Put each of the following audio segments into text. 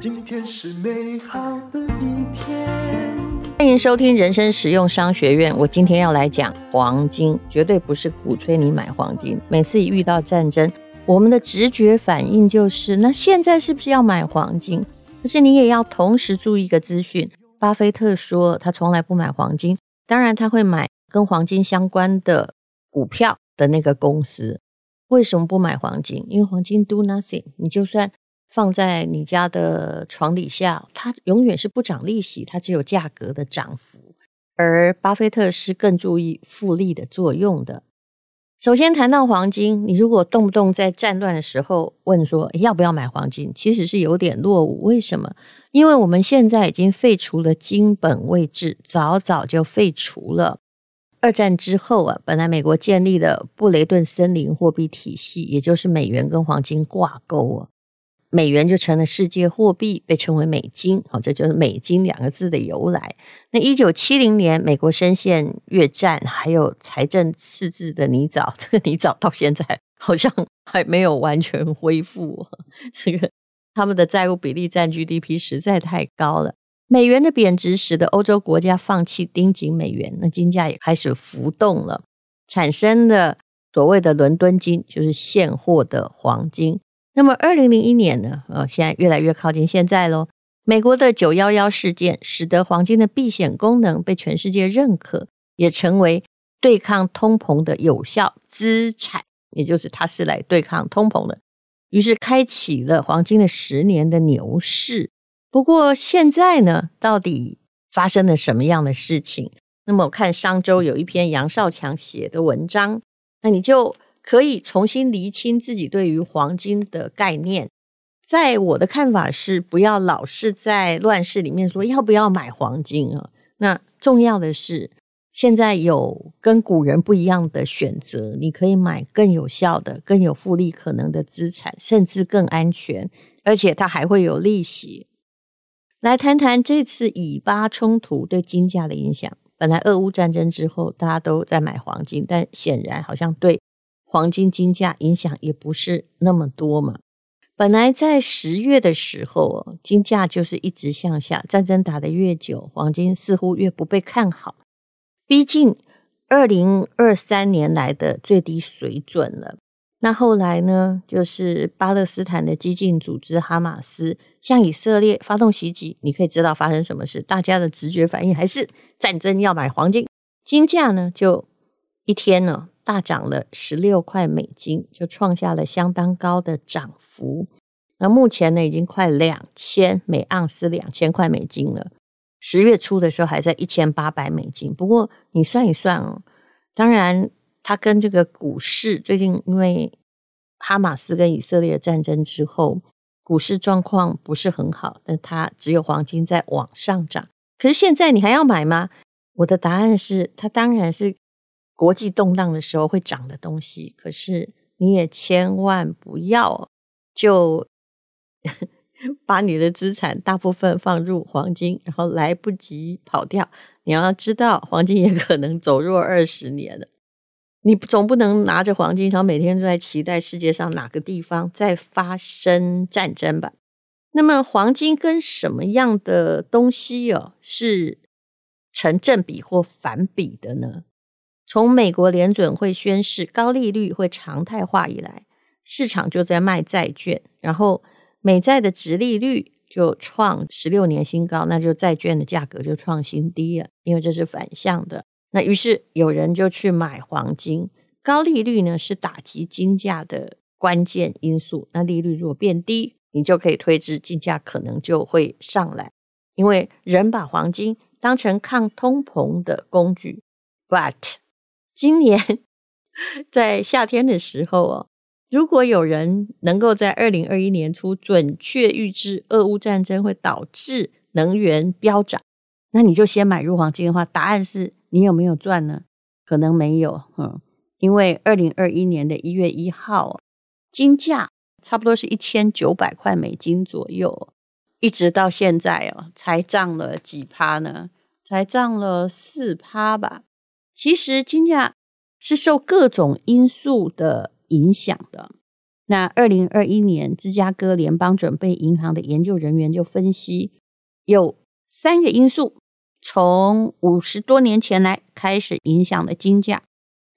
今天是美好的一天。欢迎收听人生实用商学院。我今天要来讲黄金，绝对不是鼓吹你买黄金。每次一遇到战争，我们的直觉反应就是：那现在是不是要买黄金？可是你也要同时注意一个资讯：巴菲特说他从来不买黄金，当然他会买跟黄金相关的股票的那个公司。为什么不买黄金？因为黄金 do nothing，你就算。放在你家的床底下，它永远是不涨利息，它只有价格的涨幅。而巴菲特是更注意复利的作用的。首先谈到黄金，你如果动不动在战乱的时候问说要不要买黄金，其实是有点落伍。为什么？因为我们现在已经废除了金本位制，早早就废除了。二战之后啊，本来美国建立的布雷顿森林货币体系，也就是美元跟黄金挂钩啊。美元就成了世界货币，被称为美金。好，这就是“美金”两个字的由来。那一九七零年，美国深陷越战，还有财政赤字的泥沼，这个泥沼到现在好像还没有完全恢复。这个他们的债务比例占 GDP 实在太高了。美元的贬值使得欧洲国家放弃盯紧美元，那金价也开始浮动了，产生的所谓的伦敦金，就是现货的黄金。那么，二零零一年呢？呃，现在越来越靠近现在喽。美国的九幺幺事件使得黄金的避险功能被全世界认可，也成为对抗通膨的有效资产，也就是它是来对抗通膨的。于是，开启了黄金的十年的牛市。不过，现在呢，到底发生了什么样的事情？那么，我看商周有一篇杨少强写的文章，那你就。可以重新厘清自己对于黄金的概念。在我的看法是，不要老是在乱世里面说要不要买黄金啊。那重要的是，现在有跟古人不一样的选择，你可以买更有效的、更有复利可能的资产，甚至更安全，而且它还会有利息。来谈谈这次以巴冲突对金价的影响。本来俄乌战争之后，大家都在买黄金，但显然好像对。黄金金价影响也不是那么多嘛。本来在十月的时候，金价就是一直向下。战争打得越久，黄金似乎越不被看好，逼近二零二三年来的最低水准了。那后来呢，就是巴勒斯坦的激进组织哈马斯向以色列发动袭击，你可以知道发生什么事。大家的直觉反应还是战争要买黄金，金价呢就一天呢。大涨了十六块美金，就创下了相当高的涨幅。那目前呢，已经快两千每盎司两千块美金了。十月初的时候还在一千八百美金。不过你算一算哦，当然它跟这个股市最近因为哈马斯跟以色列的战争之后，股市状况不是很好，但它只有黄金在往上涨。可是现在你还要买吗？我的答案是，它当然是。国际动荡的时候会涨的东西，可是你也千万不要就 把你的资产大部分放入黄金，然后来不及跑掉。你要知道，黄金也可能走弱二十年了。你总不能拿着黄金，然后每天都在期待世界上哪个地方在发生战争吧？那么，黄金跟什么样的东西哦是成正比或反比的呢？从美国联准会宣示高利率会常态化以来，市场就在卖债券，然后美债的殖利率就创十六年新高，那就债券的价格就创新低了，因为这是反向的。那于是有人就去买黄金，高利率呢是打击金价的关键因素。那利率如果变低，你就可以推知金价可能就会上来，因为人把黄金当成抗通膨的工具，but 今年 在夏天的时候哦，如果有人能够在二零二一年初准确预知俄乌战争会导致能源飙涨，那你就先买入黄金的话，答案是你有没有赚呢？可能没有，嗯，因为二零二一年的一月一号，金价差不多是一千九百块美金左右，一直到现在哦，才涨了几趴呢？才涨了四趴吧。其实金价是受各种因素的影响的。那二零二一年，芝加哥联邦准备银行的研究人员就分析，有三个因素从五十多年前来开始影响了金价。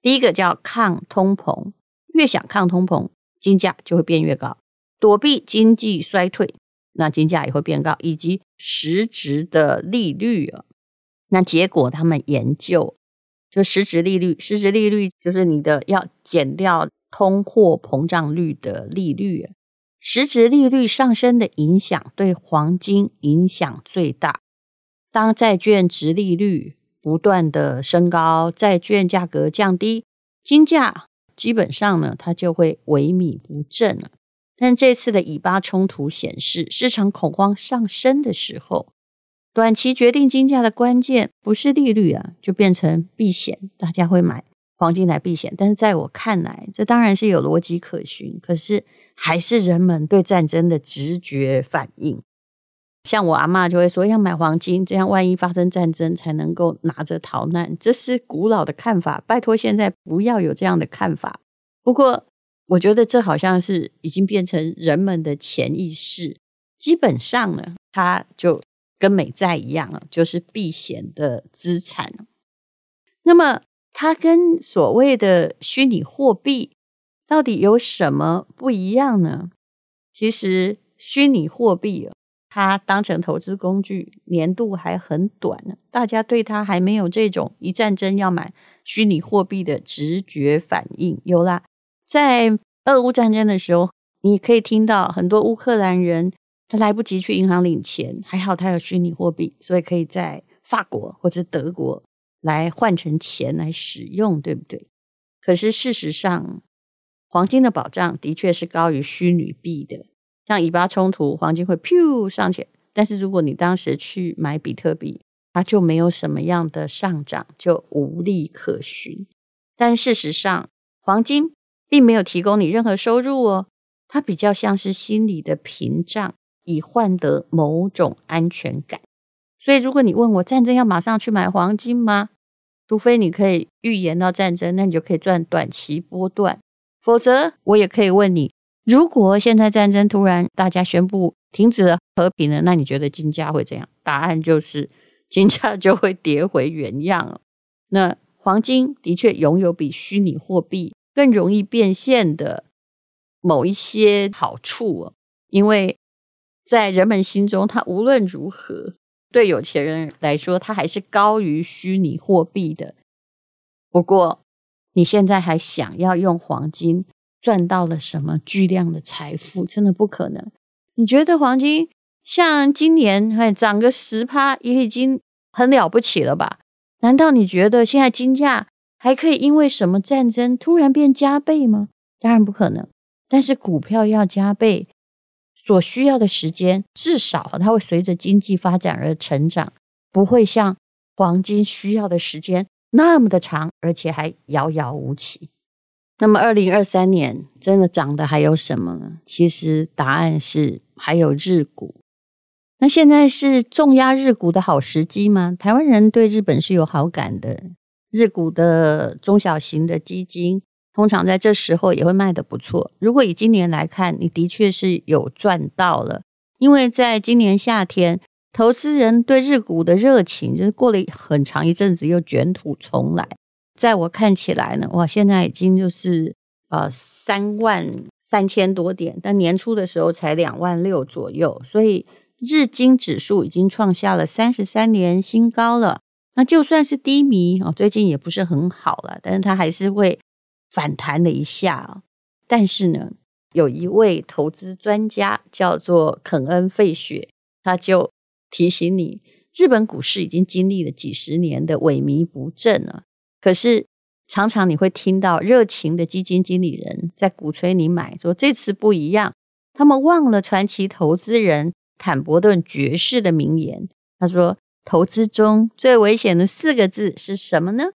第一个叫抗通膨，越想抗通膨，金价就会变越高；躲避经济衰退，那金价也会变高，以及实质的利率啊。那结果他们研究，就实质利率，实质利率就是你的要减掉。通货膨胀率的利率，实质利率上升的影响对黄金影响最大。当债券殖利率不断的升高，债券价格降低，金价基本上呢，它就会萎靡不振了。但这次的以巴冲突显示，市场恐慌上升的时候，短期决定金价的关键不是利率啊，就变成避险，大家会买。黄金来避险，但是在我看来，这当然是有逻辑可循。可是还是人们对战争的直觉反应。像我阿妈就会说要买黄金，这样万一发生战争才能够拿着逃难。这是古老的看法，拜托现在不要有这样的看法。不过我觉得这好像是已经变成人们的潜意识。基本上呢，它就跟美债一样了，就是避险的资产。那么。它跟所谓的虚拟货币到底有什么不一样呢？其实虚拟货币它当成投资工具年度还很短呢，大家对它还没有这种一战争要买虚拟货币的直觉反应。有啦，在俄乌战争的时候，你可以听到很多乌克兰人他来不及去银行领钱，还好他有虚拟货币，所以可以在法国或者德国。来换成钱来使用，对不对？可是事实上，黄金的保障的确是高于虚拟币的。像以巴冲突，黄金会咻上去，但是如果你当时去买比特币，它就没有什么样的上涨，就无利可循。但事实上，黄金并没有提供你任何收入哦，它比较像是心理的屏障，以换得某种安全感。所以，如果你问我战争要马上去买黄金吗？除非你可以预言到战争，那你就可以赚短期波段。否则，我也可以问你：如果现在战争突然大家宣布停止了和平了，那你觉得金价会怎样？答案就是金价就会跌回原样。那黄金的确拥有比虚拟货币更容易变现的某一些好处哦，因为在人们心中，它无论如何。对有钱人来说，它还是高于虚拟货币的。不过，你现在还想要用黄金赚到了什么巨量的财富？真的不可能。你觉得黄金像今年还涨个十趴，也已经很了不起了吧？难道你觉得现在金价还可以因为什么战争突然变加倍吗？当然不可能。但是股票要加倍。所需要的时间，至少它会随着经济发展而成长，不会像黄金需要的时间那么的长，而且还遥遥无期。那么，二零二三年真的涨的还有什么？其实答案是还有日股。那现在是重压日股的好时机吗？台湾人对日本是有好感的，日股的中小型的基金。通常在这时候也会卖得不错。如果以今年来看，你的确是有赚到了，因为在今年夏天，投资人对日股的热情就是过了很长一阵子又卷土重来。在我看起来呢，哇，现在已经就是呃三万三千多点，但年初的时候才两万六左右，所以日经指数已经创下了三十三年新高了。那就算是低迷哦，最近也不是很好了，但是它还是会。反弹了一下，但是呢，有一位投资专家叫做肯恩·费雪，他就提醒你，日本股市已经经历了几十年的萎靡不振了。可是常常你会听到热情的基金经理人在鼓吹你买，说这次不一样。他们忘了传奇投资人坦伯顿爵士的名言，他说：“投资中最危险的四个字是什么呢？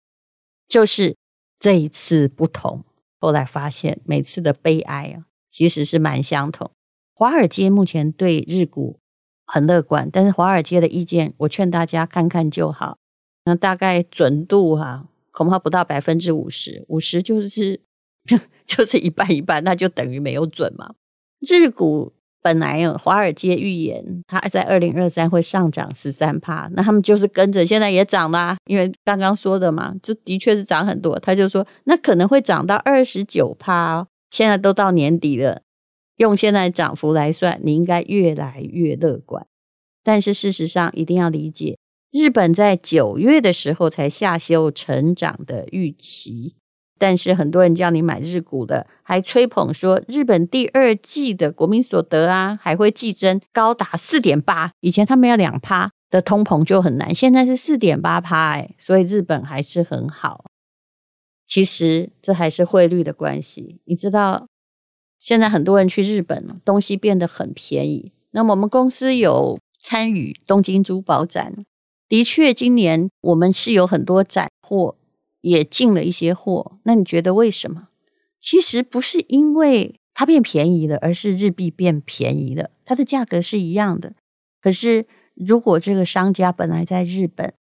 就是。”这一次不同，后来发现每次的悲哀啊，其实是蛮相同。华尔街目前对日股很乐观，但是华尔街的意见，我劝大家看看就好。那大概准度哈、恐怕不到百分之五十，五十就是 就是一半一半，那就等于没有准嘛。日股本来华尔街预言，它在二零二三会上涨十三趴，那他们就是跟着，现在也涨啦，因为刚刚说的嘛，就的确是涨很多。他就说，那可能会涨到二十九趴哦。现在都到年底了，用现在涨幅来算，你应该越来越乐观。但是事实上，一定要理解，日本在九月的时候才下修成长的预期。但是很多人叫你买日股的，还吹捧说日本第二季的国民所得啊，还会季增高达四点八。以前他们要两趴的通膨就很难，现在是四点八趴，哎，所以日本还是很好。其实这还是汇率的关系。你知道，现在很多人去日本，东西变得很便宜。那么我们公司有参与东京珠宝展，的确，今年我们是有很多展货。也进了一些货，那你觉得为什么？其实不是因为它变便宜了，而是日币变便宜了。它的价格是一样的，可是如果这个商家本来在日本，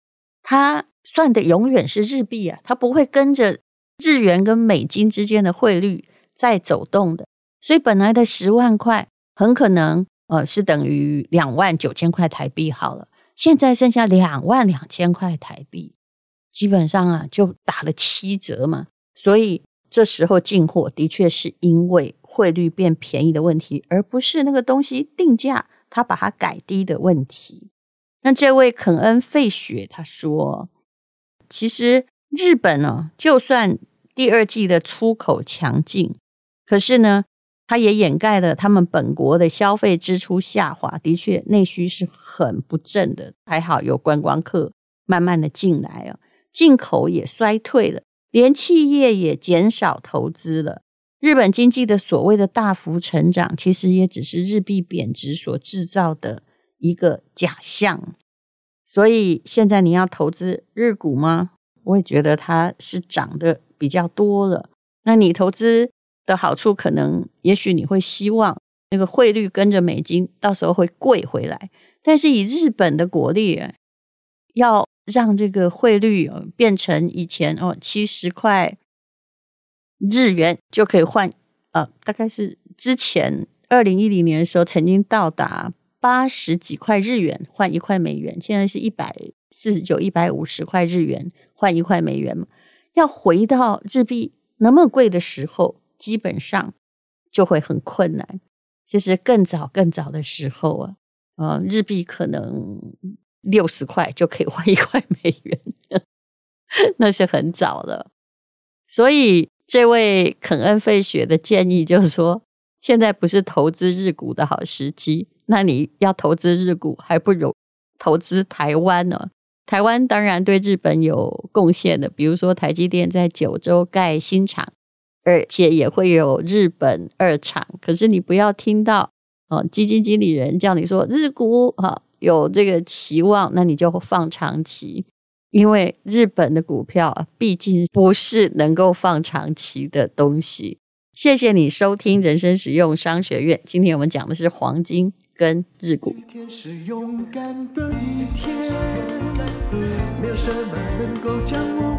他算的永远是日币啊，他不会跟着日元跟美金之间的汇率在走动的。所以本来的十万块很可能呃是等于两万九千块台币好了，现在剩下两万两千块台币。基本上啊，就打了七折嘛，所以这时候进货的确是因为汇率变便宜的问题，而不是那个东西定价他把它改低的问题。那这位肯恩·费雪他说，其实日本呢、就算第二季的出口强劲，可是呢，它也掩盖了他们本国的消费支出下滑，的确内需是很不振的。还好有观光客慢慢的进来啊。进口也衰退了，连企业也减少投资了。日本经济的所谓的大幅成长，其实也只是日币贬值所制造的一个假象。所以现在你要投资日股吗？我也觉得它是涨得比较多了。那你投资的好处，可能也许你会希望那个汇率跟着美金，到时候会贵回来。但是以日本的国力，要让这个汇率变成以前哦，七十块日元就可以换，呃，大概是之前二零一零年的时候曾经到达八十几块日元换一块美元，现在是一百四十九、一百五十块日元换一块美元嘛。要回到日币那么贵的时候，基本上就会很困难。就是更早更早的时候啊，呃，日币可能。六十块就可以换一块美元，那是很早了。所以这位肯恩费雪的建议就是说，现在不是投资日股的好时机。那你要投资日股，还不如投资台湾呢。台湾当然对日本有贡献的，比如说台积电在九州盖新厂，而且也会有日本二厂。可是你不要听到哦，基金经理人叫你说日股哈。有这个期望，那你就放长期，因为日本的股票啊，毕竟不是能够放长期的东西。谢谢你收听人生实用商学院，今天我们讲的是黄金跟日股。今天是勇敢的一天，没有什么能够将我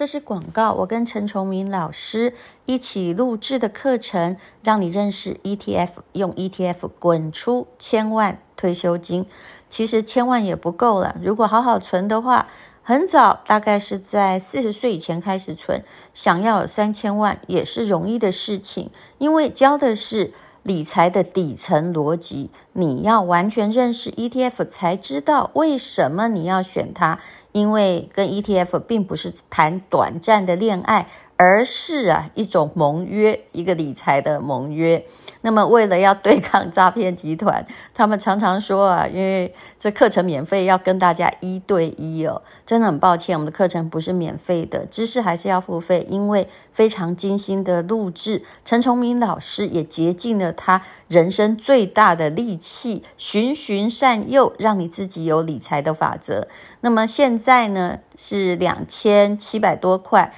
这是广告，我跟陈崇明老师一起录制的课程，让你认识 ETF，用 ETF 滚出千万退休金。其实千万也不够了，如果好好存的话，很早，大概是在四十岁以前开始存，想要有三千万也是容易的事情，因为教的是。理财的底层逻辑，你要完全认识 ETF 才知道为什么你要选它。因为跟 ETF 并不是谈短暂的恋爱，而是啊一种盟约，一个理财的盟约。那么为了要对抗诈骗集团，他们常常说啊，因为这课程免费，要跟大家一对一哦。真的很抱歉，我们的课程不是免费的，知识还是要付费，因为非常精心的录制。陈崇明老师也竭尽了他人生最大的力气，循循善诱，让你自己有理财的法则。那么现在呢，是两千七百多块。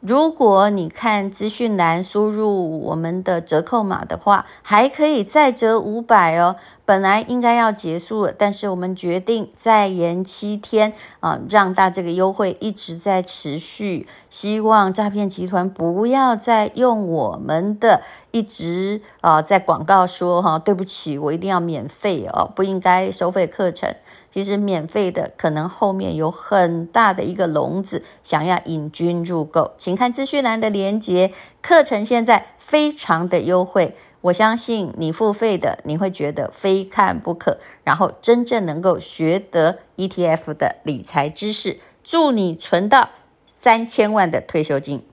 如果你看资讯栏输入我们的折扣码的话，还可以再折五百哦。本来应该要结束了，但是我们决定再延七天啊，让大这个优惠一直在持续。希望诈骗集团不要再用我们的一直啊在广告说哈，对不起，我一定要免费哦，不应该收费课程。其实免费的可能后面有很大的一个笼子，想要引君入构，请看资讯栏的连接。课程现在非常的优惠，我相信你付费的你会觉得非看不可，然后真正能够学得 ETF 的理财知识，祝你存到三千万的退休金。